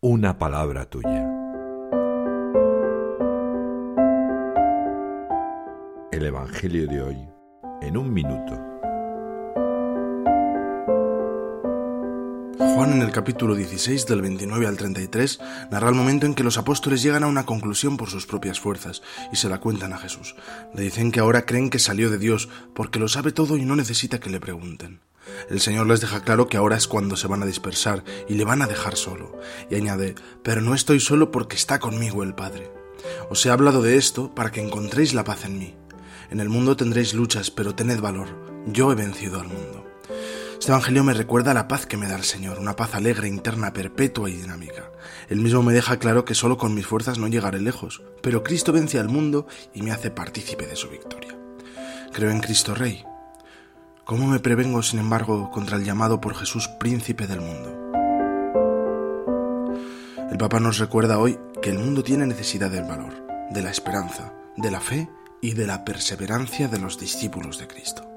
una palabra tuya. El Evangelio de hoy en un minuto. Juan en el capítulo 16 del 29 al 33 narra el momento en que los apóstoles llegan a una conclusión por sus propias fuerzas y se la cuentan a Jesús. Le dicen que ahora creen que salió de Dios porque lo sabe todo y no necesita que le pregunten. El Señor les deja claro que ahora es cuando se van a dispersar y le van a dejar solo. Y añade, pero no estoy solo porque está conmigo el Padre. Os he hablado de esto para que encontréis la paz en mí. En el mundo tendréis luchas, pero tened valor. Yo he vencido al mundo. Este Evangelio me recuerda la paz que me da el Señor, una paz alegre, interna, perpetua y dinámica. Él mismo me deja claro que solo con mis fuerzas no llegaré lejos, pero Cristo vence al mundo y me hace partícipe de su victoria. Creo en Cristo Rey, ¿Cómo me prevengo, sin embargo, contra el llamado por Jesús príncipe del mundo? El Papa nos recuerda hoy que el mundo tiene necesidad del valor, de la esperanza, de la fe y de la perseverancia de los discípulos de Cristo.